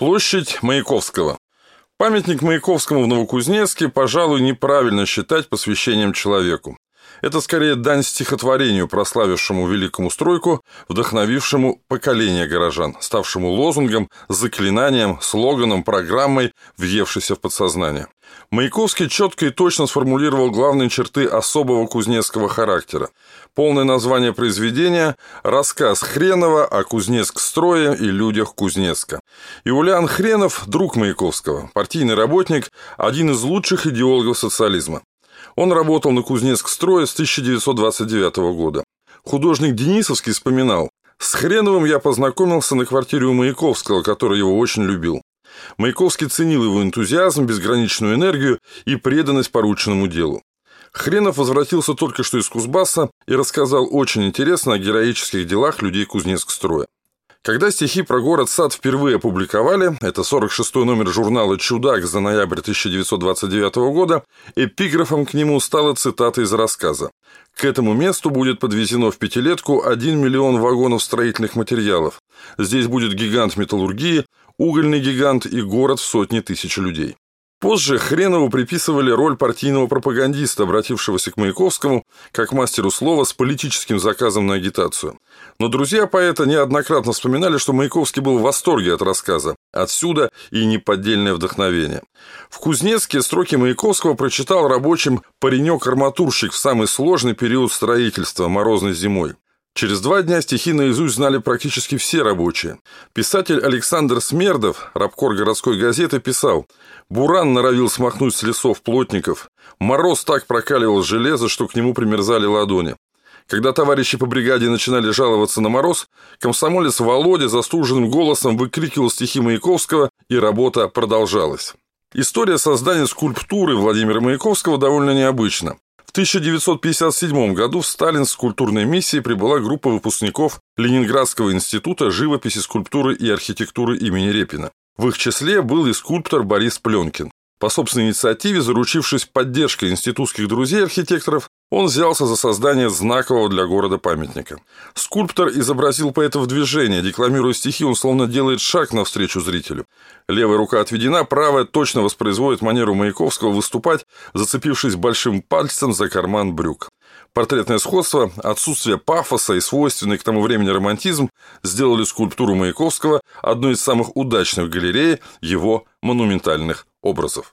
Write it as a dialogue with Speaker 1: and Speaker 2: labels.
Speaker 1: Площадь Маяковского. Памятник Маяковскому в Новокузнецке, пожалуй, неправильно считать посвящением человеку. Это скорее дань стихотворению, прославившему великому стройку, вдохновившему поколение горожан, ставшему лозунгом, заклинанием, слоганом, программой, въевшейся в подсознание. Маяковский четко и точно сформулировал главные черты особого кузнецкого характера. Полное название произведения – рассказ Хренова о Кузнецк-строе и людях Кузнецка. Иулян Хренов – друг Маяковского, партийный работник, один из лучших идеологов социализма. Он работал на Кузнецк-строе с 1929 года. Художник Денисовский вспоминал, «С Хреновым я познакомился на квартире у Маяковского, который его очень любил. Маяковский ценил его энтузиазм, безграничную энергию и преданность порученному делу. Хренов возвратился только что из Кузбасса и рассказал очень интересно о героических делах людей Кузнецк-строя. Когда стихи про город-сад впервые опубликовали, это 46-й номер журнала «Чудак» за ноябрь 1929 года, эпиграфом к нему стала цитата из рассказа. К этому месту будет подвезено в пятилетку 1 миллион вагонов строительных материалов. Здесь будет гигант металлургии, угольный гигант и город в сотни тысяч людей. Позже Хренову приписывали роль партийного пропагандиста, обратившегося к Маяковскому как мастеру слова с политическим заказом на агитацию. Но друзья поэта неоднократно вспоминали, что Маяковский был в восторге от рассказа. Отсюда и неподдельное вдохновение. В Кузнецке строки Маяковского прочитал рабочим паренек-арматурщик в самый сложный период строительства, морозной зимой. Через два дня стихи наизусть знали практически все рабочие. Писатель Александр Смердов, рабкор городской газеты, писал «Буран норовил смахнуть с лесов плотников. Мороз так прокаливал железо, что к нему примерзали ладони. Когда товарищи по бригаде начинали жаловаться на мороз, комсомолец Володя застуженным голосом выкрикивал стихи Маяковского, и работа продолжалась. История создания скульптуры Владимира Маяковского довольно необычна. В 1957 году в Сталин с культурной миссией прибыла группа выпускников Ленинградского института живописи, скульптуры и архитектуры имени Репина. В их числе был и скульптор Борис Пленкин. По собственной инициативе, заручившись поддержкой институтских друзей-архитекторов, он взялся за создание знакового для города памятника. Скульптор изобразил поэта в движении, декламируя стихи, он словно делает шаг навстречу зрителю. Левая рука отведена, правая точно воспроизводит манеру Маяковского выступать, зацепившись большим пальцем за карман брюк. Портретное сходство, отсутствие пафоса и свойственный к тому времени романтизм сделали скульптуру Маяковского одной из самых удачных галерей его монументальных образов.